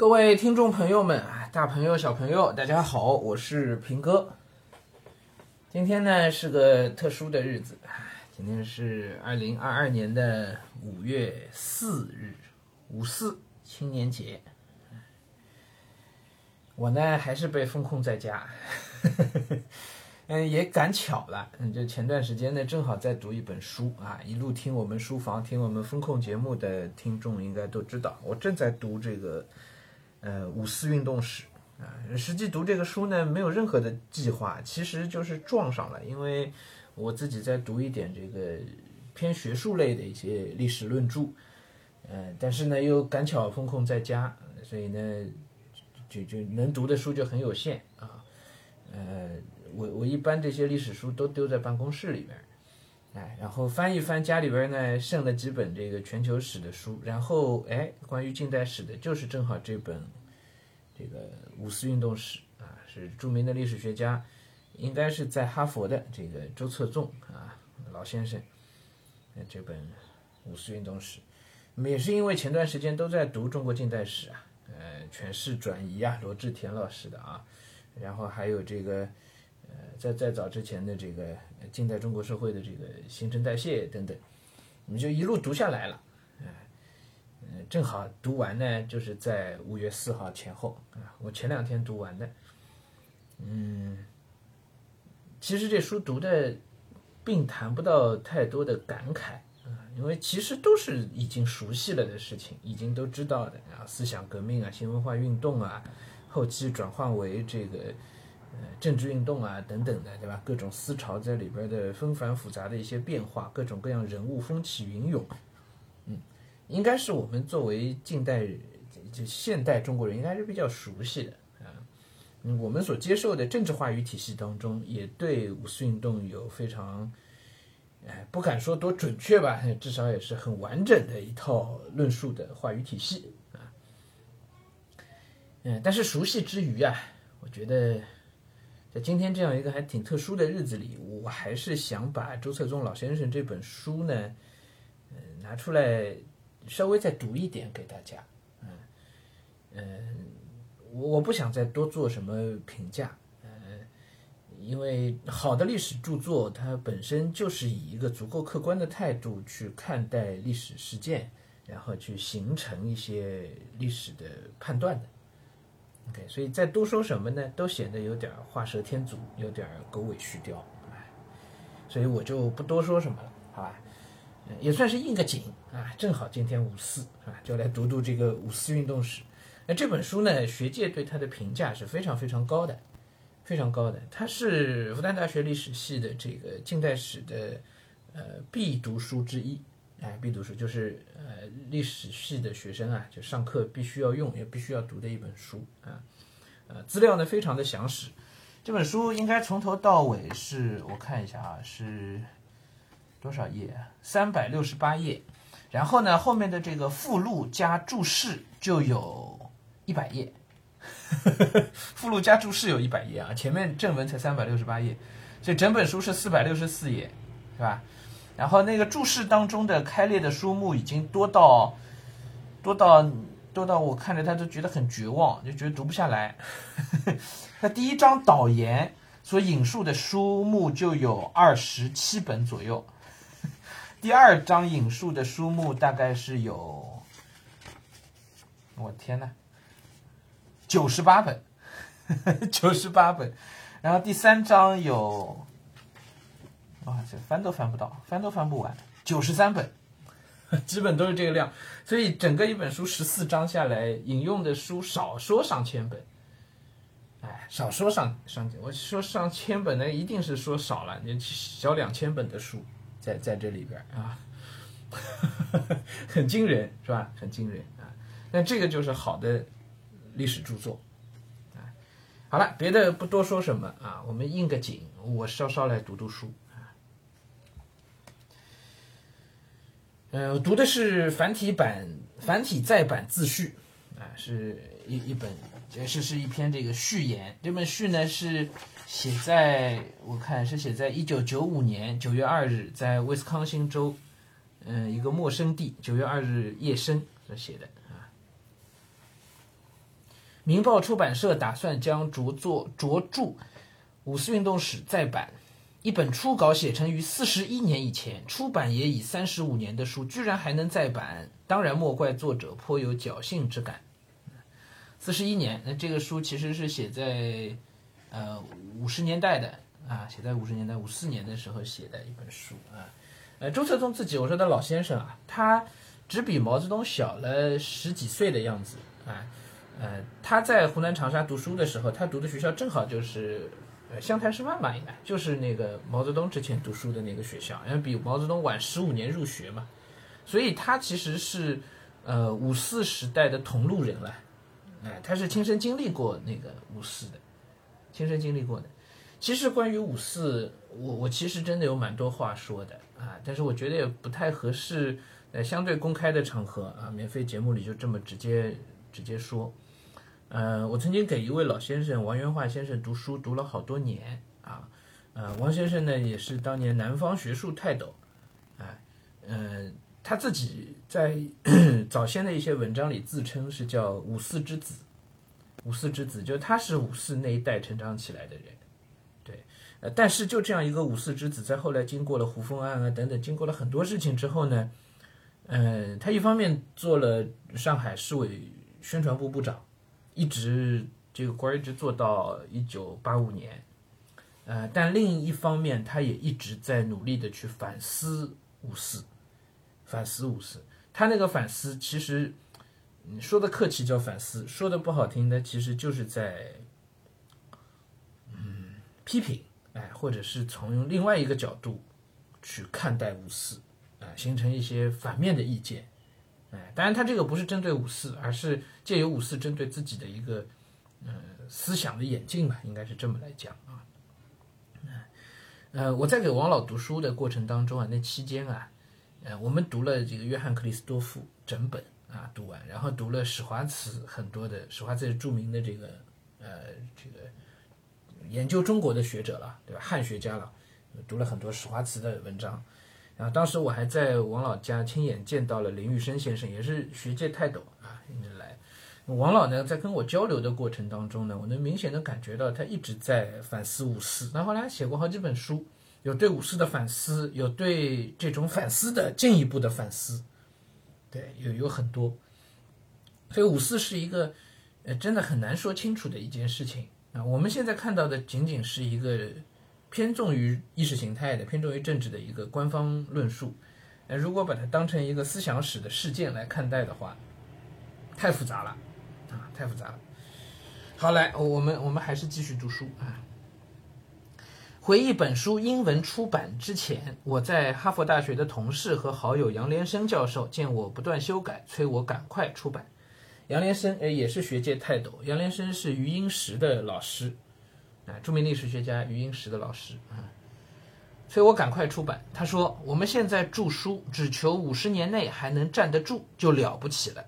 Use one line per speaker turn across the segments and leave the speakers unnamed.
各位听众朋友们，大朋友小朋友，大家好，我是平哥。今天呢是个特殊的日子，今天是二零二二年的五月四日，五四青年节。我呢还是被封控在家，嗯，也赶巧了，嗯，就前段时间呢正好在读一本书啊，一路听我们书房、听我们风控节目的听众应该都知道，我正在读这个。呃，五四运动史啊，实际读这个书呢，没有任何的计划，其实就是撞上了，因为我自己在读一点这个偏学术类的一些历史论著，呃，但是呢又赶巧封控在家，所以呢就就能读的书就很有限啊，呃，我我一般这些历史书都丢在办公室里边。哎，然后翻一翻家里边呢，剩了几本这个全球史的书，然后哎，关于近代史的，就是正好这本这个五四运动史啊，是著名的历史学家，应该是在哈佛的这个周策纵啊老先生，这本五四运动史，那么也是因为前段时间都在读中国近代史啊，呃，诠释转移啊，罗志田老师的啊，然后还有这个。在在早之前的这个近代中国社会的这个新陈代谢等等，我们就一路读下来了，哎，嗯，正好读完呢，就是在五月四号前后啊，我前两天读完的，嗯，其实这书读的并谈不到太多的感慨啊，因为其实都是已经熟悉了的事情，已经都知道的啊，思想革命啊，新文化运动啊，后期转换为这个。呃，政治运动啊，等等的，对吧？各种思潮在里边的纷繁复杂的一些变化，各种各样人物风起云涌，嗯，应该是我们作为近代就现代中国人，应该是比较熟悉的啊。我们所接受的政治话语体系当中，也对五四运动有非常，哎，不敢说多准确吧，至少也是很完整的一套论述的话语体系啊。嗯，但是熟悉之余啊，我觉得。在今天这样一个还挺特殊的日子里，我还是想把周策纵老先生这本书呢，嗯，拿出来稍微再读一点给大家，嗯嗯，我我不想再多做什么评价，嗯，因为好的历史著作它本身就是以一个足够客观的态度去看待历史事件，然后去形成一些历史的判断的。OK，所以再多说什么呢，都显得有点画蛇添足，有点狗尾续貂，哎，所以我就不多说什么了，好吧？也算是应个景啊，正好今天五四啊，就来读读这个五四运动史。那这本书呢，学界对它的评价是非常非常高的，非常高的。它是复旦大学历史系的这个近代史的呃必读书之一。哎，必读书就是呃历史系的学生啊，就上课必须要用也必须要读的一本书啊，呃，资料呢非常的详实。这本书应该从头到尾是我看一下啊，是多少页？三百六十八页。然后呢，后面的这个附录加注释就有一百页，附录加注释有一百页啊，前面正文才三百六十八页，所以整本书是四百六十四页，是吧？然后那个注释当中的开列的书目已经多到，多到多到我看着他都觉得很绝望，就觉得读不下来。那第一章导言所引述的书目就有二十七本左右，第二章引述的书目大概是有，我天呐，九十八本，九十八本，然后第三章有。哇，这翻都翻不到，翻都翻不完，九十三本，基本都是这个量，所以整个一本书十四章下来，引用的书少说上千本，哎，少说上上千，我说上千本呢，一定是说少了，你小两千本的书在在这里边啊，很惊人是吧？很惊人啊！那这个就是好的历史著作啊。好了，别的不多说什么啊，我们应个景，我稍稍来读读书。呃，我读的是繁体版、繁体再版自序，啊，是一一本，这是是一篇这个序言。这本序呢是写在我看是写在一九九五年九月二日，在威斯康星州，嗯，一个陌生地，九月二日夜深所写的啊。明报出版社打算将着作着著五四运动史再版。一本初稿写成于四十一年以前，出版也已三十五年的书，居然还能再版，当然莫怪作者颇有侥幸之感。四十一年，那这个书其实是写在呃五十年代的啊，写在五十年代五四年的时候写的一本书啊。呃，周策宗自己，我说的老先生啊，他只比毛泽东小了十几岁的样子啊。呃，他在湖南长沙读书的时候，他读的学校正好就是。呃，湘潭师范吧，应该就是那个毛泽东之前读书的那个学校，因为比毛泽东晚十五年入学嘛，所以他其实是呃五四时代的同路人了，哎，他是亲身经历过那个五四的，亲身经历过的。其实关于五四，我我其实真的有蛮多话说的啊，但是我觉得也不太合适，呃，相对公开的场合啊，免费节目里就这么直接直接说。呃，我曾经给一位老先生王元化先生读书，读了好多年啊。呃，王先生呢也是当年南方学术泰斗，啊，呃，他自己在 早先的一些文章里自称是叫五四之子，五四之子，就他是五四那一代成长起来的人，对，呃，但是就这样一个五四之子，在后来经过了胡风案啊等等，经过了很多事情之后呢，呃，他一方面做了上海市委宣传部部长。一直这个官一直做到一九八五年，呃，但另一方面，他也一直在努力的去反思五四，反思五四。他那个反思，其实你说的客气叫反思，说的不好听的，其实就是在嗯批评，哎，或者是从另外一个角度去看待五四，啊，形成一些反面的意见。哎，当然，他这个不是针对五四，而是借由五四针对自己的一个，呃，思想的演进吧，应该是这么来讲啊。呃，我在给王老读书的过程当中啊，那期间啊，呃，我们读了这个约翰克里斯多夫整本啊，读完，然后读了史华茨很多的，史华茨是著名的这个呃这个研究中国的学者了，对吧？汉学家了，读了很多史华茨的文章。啊，当时我还在王老家亲眼见到了林玉生先生，也是学界泰斗啊，来。王老呢，在跟我交流的过程当中呢，我能明显的感觉到他一直在反思五四。那后来写过好几本书，有对五四的反思，有对这种反思的进一步的反思，对，有有很多。所以五四是一个，呃，真的很难说清楚的一件事情啊。我们现在看到的仅仅是一个。偏重于意识形态的、偏重于政治的一个官方论述，呃，如果把它当成一个思想史的事件来看待的话，太复杂了，啊，太复杂了。好，来，我们我们还是继续读书啊。回忆本书英文出版之前，我在哈佛大学的同事和好友杨连生教授见我不断修改，催我赶快出版。杨连生，呃，也是学界泰斗。杨连生是余英时的老师。著名历史学家余英时的老师啊，所以我赶快出版。他说：“我们现在著书，只求五十年内还能站得住，就了不起了。”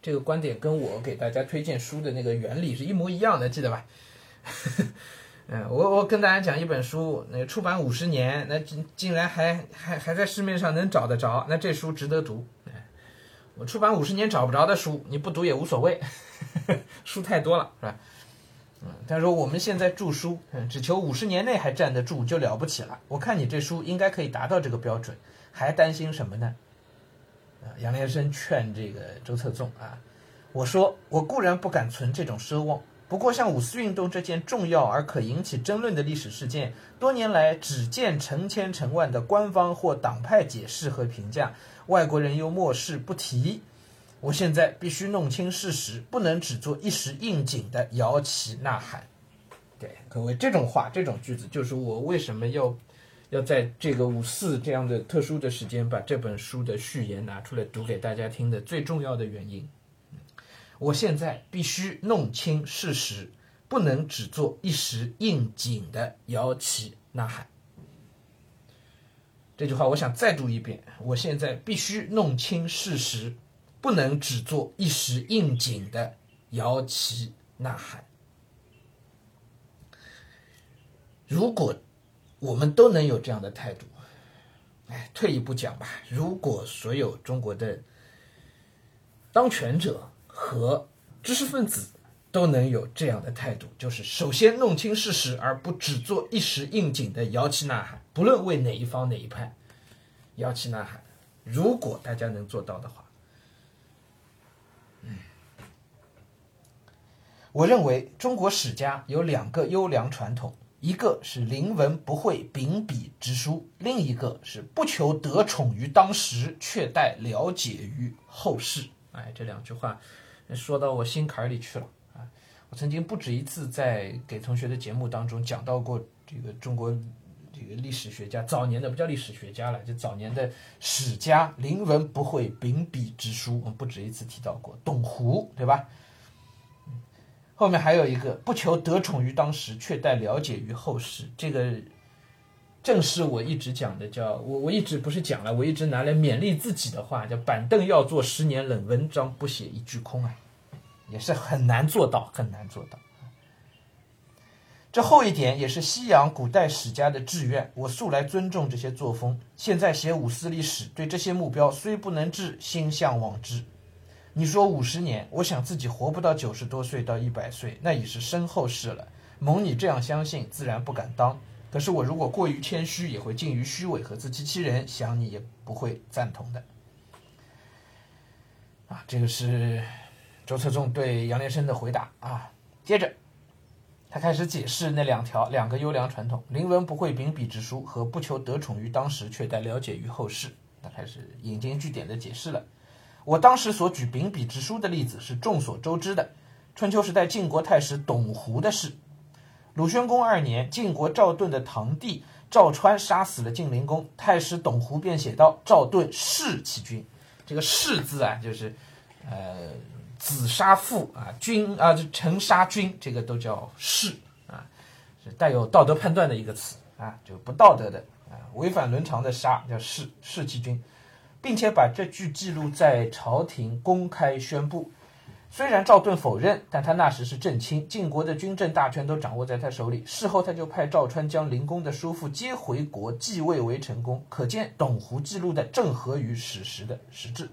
这个观点跟我给大家推荐书的那个原理是一模一样的，记得吧？嗯，我我跟大家讲一本书，那出版五十年，那竟竟然还还还在市面上能找得着，那这书值得读。我出版五十年找不着的书，你不读也无所谓，书太多了，是吧？他说我们现在著书，只求五十年内还站得住就了不起了。我看你这书应该可以达到这个标准，还担心什么呢？啊，杨连生劝这个周策纵啊，我说我固然不敢存这种奢望，不过像五四运动这件重要而可引起争论的历史事件，多年来只见成千成万的官方或党派解释和评价，外国人又漠视不提。我现在必须弄清事实，不能只做一时应景的摇旗呐喊。对，各位，这种话、这种句子，就是我为什么要要在这个五四这样的特殊的时间，把这本书的序言拿出来读给大家听的最重要的原因。我现在必须弄清事实，不能只做一时应景的摇旗呐喊。这句话，我想再读一遍。我现在必须弄清事实。不能只做一时应景的摇旗呐喊。如果我们都能有这样的态度，哎，退一步讲吧，如果所有中国的当权者和知识分子都能有这样的态度，就是首先弄清事实，而不只做一时应景的摇旗呐喊。不论为哪一方哪一派，摇旗呐喊。如果大家能做到的话，我认为中国史家有两个优良传统，一个是临文不讳秉笔直书，另一个是不求得宠于当时，却待了解于后世。哎，这两句话说到我心坎里去了啊！我曾经不止一次在给同学的节目当中讲到过这个中国。这个历史学家早年的不叫历史学家了，就早年的史家，临文不讳秉笔直书，我们不止一次提到过董狐，对吧？后面还有一个不求得宠于当时，却待了解于后世，这个正是我一直讲的，叫我我一直不是讲了，我一直拿来勉励自己的话，叫板凳要坐十年冷，文章不写一句空啊，也是很难做到，很难做到。这后一点也是西洋古代史家的志愿，我素来尊重这些作风。现在写五四历史，对这些目标虽不能至，心向往之。你说五十年，我想自己活不到九十多岁到一百岁，那已是身后事了。蒙你这样相信，自然不敢当。可是我如果过于谦虚，也会近于虚伪和自欺欺人，想你也不会赞同的。啊，这个是周策纵对杨连生的回答啊。接着。他开始解释那两条两个优良传统：临文不讳秉笔直书和不求得宠于当时，却待了解于后世。他开始引经据典的解释了。我当时所举秉笔直书的例子是众所周知的，春秋时代晋国太史董狐的事。鲁宣公二年，晋国赵盾的堂弟赵川杀死了晋灵公，太史董狐便写道：“赵盾弑其君。”这个“弑”字啊，就是，呃。子杀父啊，君啊，就臣杀君，这个都叫弑啊，是带有道德判断的一个词啊，就不道德的啊，违反伦常的杀叫弑弑其君，并且把这句记录在朝廷公开宣布。虽然赵盾否认，但他那时是正卿，晋国的军政大权都掌握在他手里。事后他就派赵川将灵公的叔父接回国继位为成功，可见董狐记录的正合于史实的实质。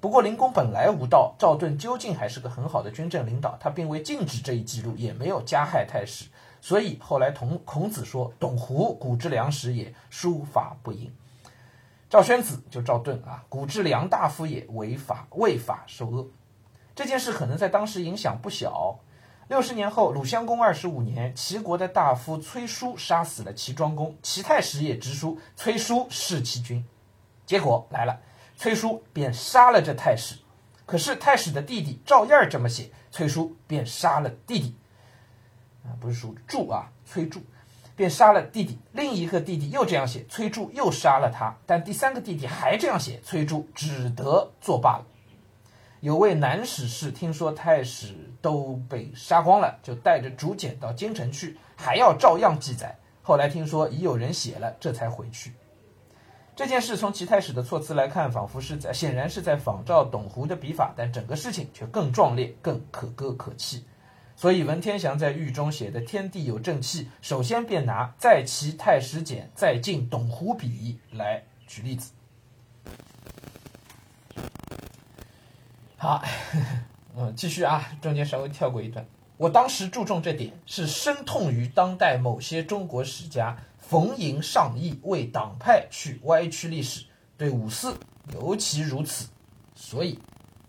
不过，灵公本来无道，赵盾究竟还是个很好的军政领导，他并未禁止这一记录，也没有加害太史，所以后来同孔子说：“董狐古之良史也，书法不应。”赵宣子就赵盾啊，古之良大夫也，违法违法受恶。这件事可能在当时影响不小。六十年后，鲁襄公二十五年，齐国的大夫崔叔杀死了齐庄公，齐太史也直书崔叔弑齐君，结果来了。崔叔便杀了这太史，可是太史的弟弟赵燕这么写，崔叔便杀了弟弟，啊，不是叔柱啊，崔柱便杀了弟弟。另一个弟弟又这样写，崔杼又杀了他。但第三个弟弟还这样写，崔杼只得作罢了。有位南史士听说太史都被杀光了，就带着竹简到京城去，还要照样记载。后来听说已有人写了，这才回去。这件事从齐太史的措辞来看，仿佛是在显然是在仿照董狐的笔法，但整个事情却更壮烈、更可歌可泣。所以文天祥在狱中写的“天地有正气”，首先便拿“在齐太史简，在晋董狐笔”来举例子。好，嗯，继续啊，中间稍微跳过一段。我当时注重这点，是深痛于当代某些中国史家。逢迎上意，为党派去歪曲历史，对五四尤其如此，所以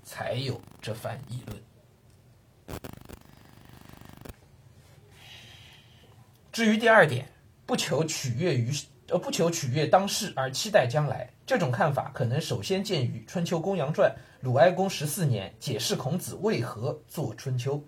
才有这番议论。至于第二点，不求取悦于呃不求取悦当世而期待将来，这种看法可能首先见于《春秋公羊传》鲁哀公十四年解释孔子为何作《春秋》，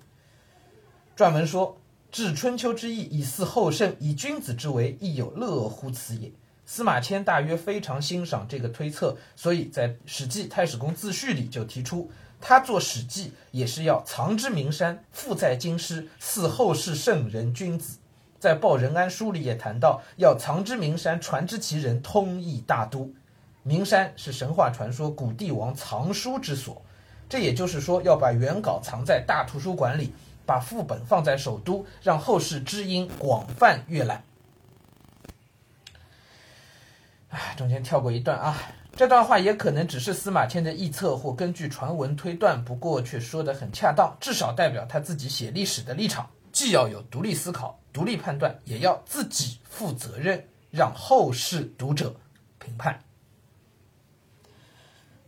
撰文说。治春秋之意，以嗣后圣，以君子之为，亦有乐乎此也。司马迁大约非常欣赏这个推测，所以在《史记·太史公自序》里就提出，他做《史记》也是要藏之名山，富在京师，祀后世圣人君子。在《报任安书》里也谈到，要藏之名山，传之其人，通义大都。名山是神话传说古帝王藏书之所，这也就是说，要把原稿藏在大图书馆里。把副本放在首都，让后世知音广泛阅览。啊，中间跳过一段啊。这段话也可能只是司马迁的臆测或根据传闻推断，不过却说得很恰当，至少代表他自己写历史的立场，既要有独立思考、独立判断，也要自己负责任，让后世读者评判。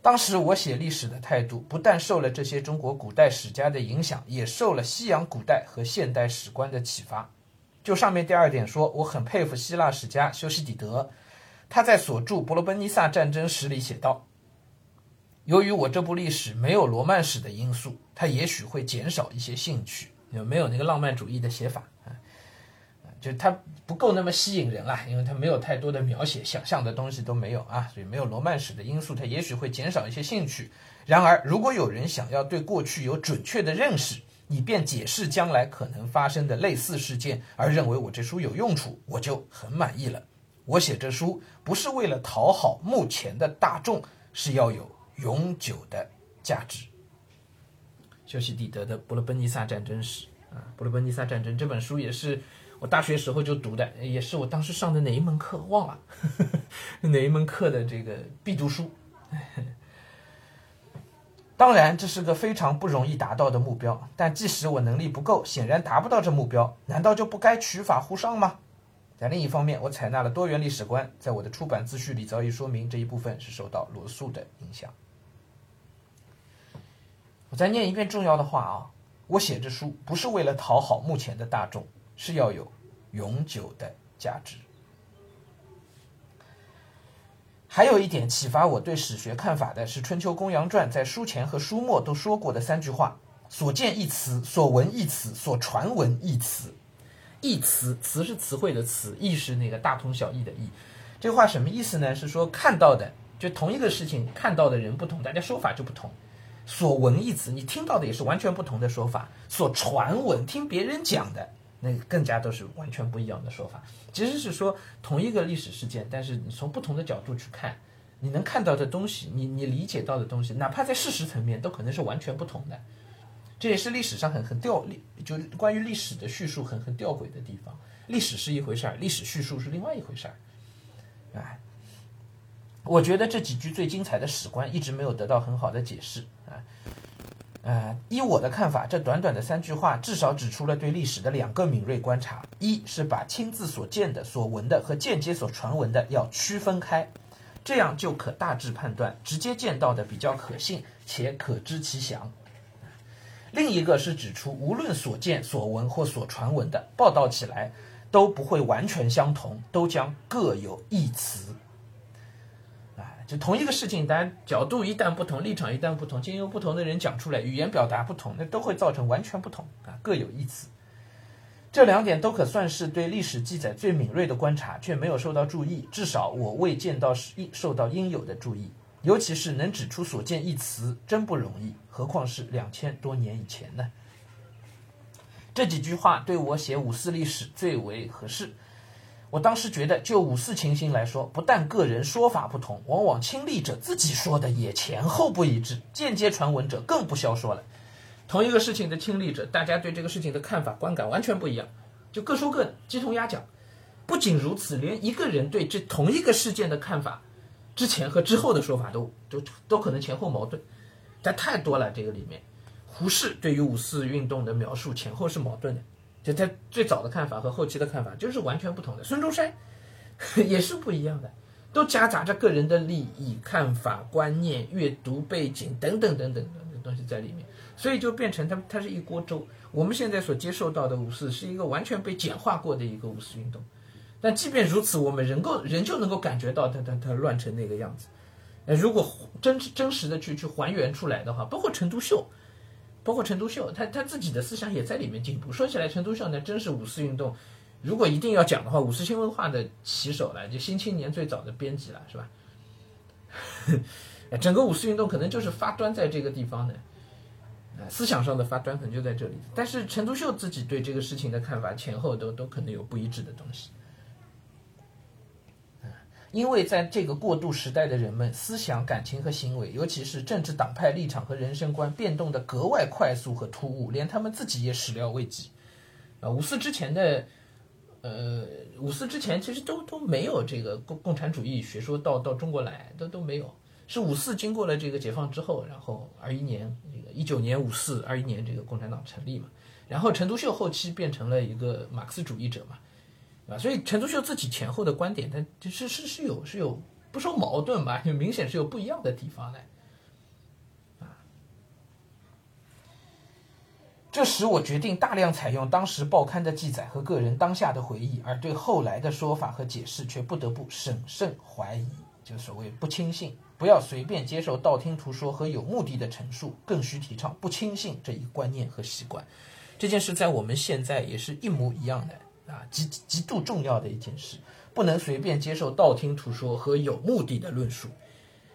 当时我写历史的态度，不但受了这些中国古代史家的影响，也受了西洋古代和现代史观的启发。就上面第二点说，我很佩服希腊史家修昔底德。他在所著《伯罗奔尼撒战争史》里写道：“由于我这部历史没有罗曼史的因素，他也许会减少一些兴趣，有没有那个浪漫主义的写法啊，就他不够那么吸引人啦，因为他没有太多的描写，想象的东西都没有啊，所以没有罗曼史的因素，他也许会减少一些兴趣。然而，如果有人想要对过去有准确的认识，以便解释将来可能发生的类似事件，而认为我这书有用处，我就很满意了。”我写这书不是为了讨好目前的大众，是要有永久的价值。修昔底德的《伯罗奔尼撒战争史》啊，《伯罗奔尼撒战争》这本书也是我大学时候就读的，也是我当时上的哪一门课忘了，哪一门课的这个必读书。当然，这是个非常不容易达到的目标，但即使我能力不够，显然达不到这目标，难道就不该取法乎上吗？在另一方面，我采纳了多元历史观，在我的出版自序里早已说明这一部分是受到罗素的影响。我再念一遍重要的话啊！我写这书不是为了讨好目前的大众，是要有永久的价值。还有一点启发我对史学看法的是《春秋公羊传》在书前和书末都说过的三句话：所见一词，所闻一词，所传闻一词。一词，词是词汇的词，义是那个大同小异的义。这话什么意思呢？是说看到的，就同一个事情，看到的人不同，大家说法就不同。所闻一词，你听到的也是完全不同的说法。所传闻，听别人讲的，那更加都是完全不一样的说法。其实是说同一个历史事件，但是你从不同的角度去看，你能看到的东西，你你理解到的东西，哪怕在事实层面，都可能是完全不同的。这也是历史上很很吊历，就关于历史的叙述很很吊诡的地方。历史是一回事儿，历史叙述是另外一回事儿。哎，我觉得这几句最精彩的史观一直没有得到很好的解释啊。呃，依我的看法，这短短的三句话至少指出了对历史的两个敏锐观察：一是把亲自所见的、所闻的和间接所传闻的要区分开，这样就可大致判断直接见到的比较可信且可知其详。另一个是指出，无论所见、所闻或所传闻的报道起来，都不会完全相同，都将各有一词。就同一个事情，但角度一旦不同，立场一旦不同，经由不同的人讲出来，语言表达不同，那都会造成完全不同啊，各有一词。这两点都可算是对历史记载最敏锐的观察，却没有受到注意，至少我未见到是受到应有的注意。尤其是能指出所见一词，真不容易，何况是两千多年以前呢？这几句话对我写五四历史最为合适。我当时觉得，就五四情形来说，不但个人说法不同，往往亲历者自己说的也前后不一致，间接传闻者更不消说了。同一个事情的亲历者，大家对这个事情的看法、观感完全不一样，就各说各的，鸡同鸭讲。不仅如此，连一个人对这同一个事件的看法。之前和之后的说法都都都可能前后矛盾，但太多了。这个里面，胡适对于五四运动的描述前后是矛盾的，就他最早的看法和后期的看法就是完全不同的。孙中山 也是不一样的，都夹杂着个人的利益、看法、观念、阅读背景等等等等的东西在里面，所以就变成他他是一锅粥。我们现在所接受到的五四是一个完全被简化过的一个五四运动。但即便如此，我们仍够仍旧能够感觉到它它它乱成那个样子。呃，如果真真实的去去还原出来的话，包括陈独秀，包括陈独秀，他他自己的思想也在里面进步。说起来，陈独秀呢，真是五四运动，如果一定要讲的话，五四新文化的旗手了，就《新青年》最早的编辑了，是吧？整个五四运动可能就是发端在这个地方的，思想上的发端可能就在这里。但是陈独秀自己对这个事情的看法，前后都都可能有不一致的东西。因为在这个过渡时代的人们，思想、感情和行为，尤其是政治党派立场和人生观变动的格外快速和突兀，连他们自己也始料未及。啊，五四之前的呃，五四之前其实都都没有这个共共产主义学说到到中国来，都都没有。是五四经过了这个解放之后，然后二一年这个一九年五四二一年这个共产党成立嘛，然后陈独秀后期变成了一个马克思主义者嘛，啊，所以陈独秀自己前后的观点，他就是是是有是有不说矛盾吧，就明显是有不一样的地方的。这使我决定大量采用当时报刊的记载和个人当下的回忆，而对后来的说法和解释却不得不审慎怀疑，就所谓不轻信，不要随便接受道听途说和有目的的陈述，更需提倡不轻信这一观念和习惯。这件事在我们现在也是一模一样的啊，极极度重要的一件事，不能随便接受道听途说和有目的的论述，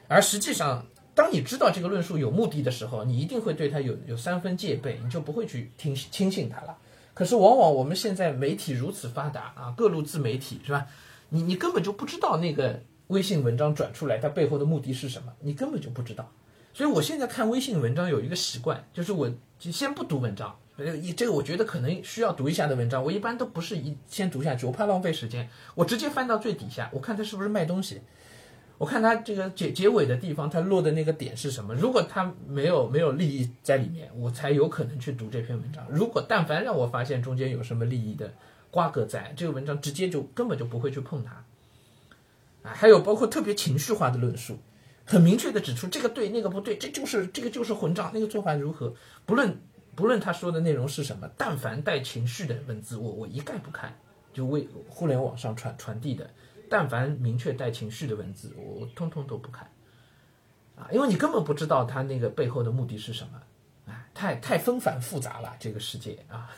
而实际上。当你知道这个论述有目的的时候，你一定会对他有有三分戒备，你就不会去听轻信他了。可是往往我们现在媒体如此发达啊，各路自媒体是吧？你你根本就不知道那个微信文章转出来它背后的目的是什么，你根本就不知道。所以我现在看微信文章有一个习惯，就是我先不读文章，这个我觉得可能需要读一下的文章，我一般都不是一先读下去，我怕浪费时间，我直接翻到最底下，我看他是不是卖东西。我看他这个结结尾的地方，他落的那个点是什么？如果他没有没有利益在里面，我才有可能去读这篇文章。如果但凡让我发现中间有什么利益的瓜葛在，这个文章直接就根本就不会去碰它。啊，还有包括特别情绪化的论述，很明确的指出这个对那个不对，这就是这个就是混账，那个做法如何？不论不论他说的内容是什么，但凡带情绪的文字，我我一概不看，就为互联网上传传递的。但凡明确带情绪的文字，我通通都不看，啊，因为你根本不知道他那个背后的目的是什么，哎，太太纷繁复杂了这个世界啊，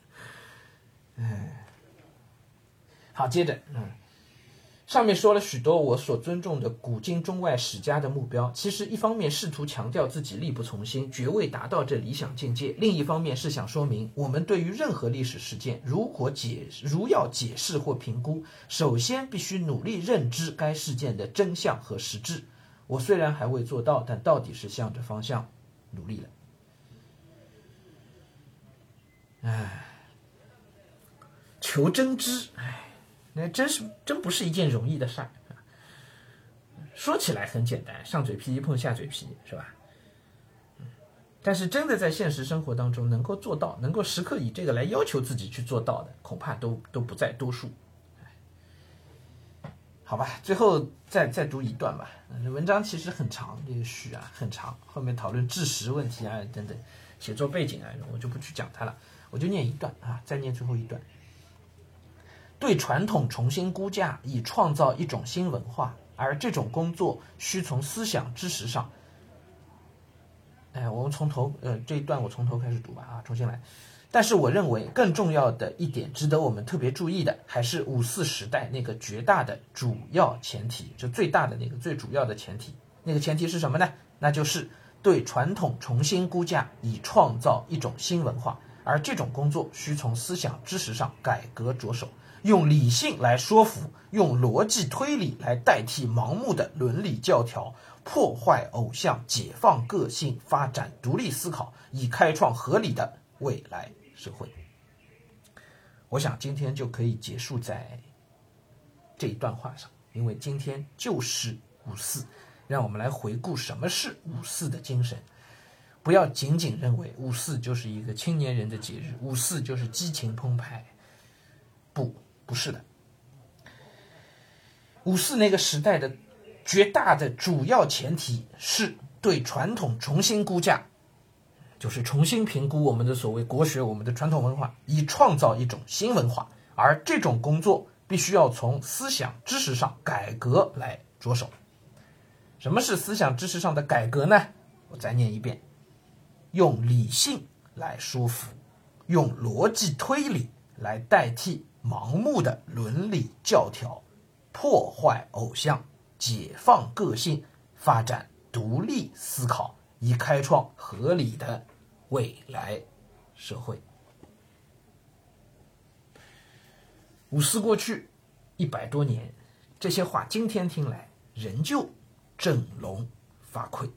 哎，好，接着，嗯。上面说了许多我所尊重的古今中外史家的目标，其实一方面试图强调自己力不从心，绝未达到这理想境界；另一方面是想说明，我们对于任何历史事件，如果解如要解释或评估，首先必须努力认知该事件的真相和实质。我虽然还未做到，但到底是向着方向努力了。唉，求真知，唉。那真是真不是一件容易的事儿！说起来很简单，上嘴皮一碰下嘴皮，是吧？但是真的在现实生活当中能够做到，能够时刻以这个来要求自己去做到的，恐怕都都不在多数。好吧，最后再再读一段吧。文章其实很长，这个序啊很长，后面讨论知识问题啊等等，写作背景啊，我就不去讲它了，我就念一段啊，再念最后一段。对传统重新估价，以创造一种新文化，而这种工作需从思想知识上。哎，我们从头，呃，这一段我从头开始读吧，啊，重新来。但是我认为更重要的一点，值得我们特别注意的，还是五四时代那个绝大的主要前提，就最大的那个最主要的前提。那个前提是什么呢？那就是对传统重新估价，以创造一种新文化，而这种工作需从思想知识上改革着手。用理性来说服，用逻辑推理来代替盲目的伦理教条，破坏偶像，解放个性，发展独立思考，以开创合理的未来社会。我想今天就可以结束在这一段话上，因为今天就是五四，让我们来回顾什么是五四的精神。不要仅仅认为五四就是一个青年人的节日，五四就是激情澎湃，不。不是的，五四那个时代的绝大的主要前提是对传统重新估价，就是重新评估我们的所谓国学、我们的传统文化，以创造一种新文化。而这种工作必须要从思想知识上改革来着手。什么是思想知识上的改革呢？我再念一遍：用理性来说服，用逻辑推理来代替。盲目的伦理教条，破坏偶像，解放个性，发展独立思考，以开创合理的未来社会。五四过去一百多年，这些话今天听来仍旧振聋发聩。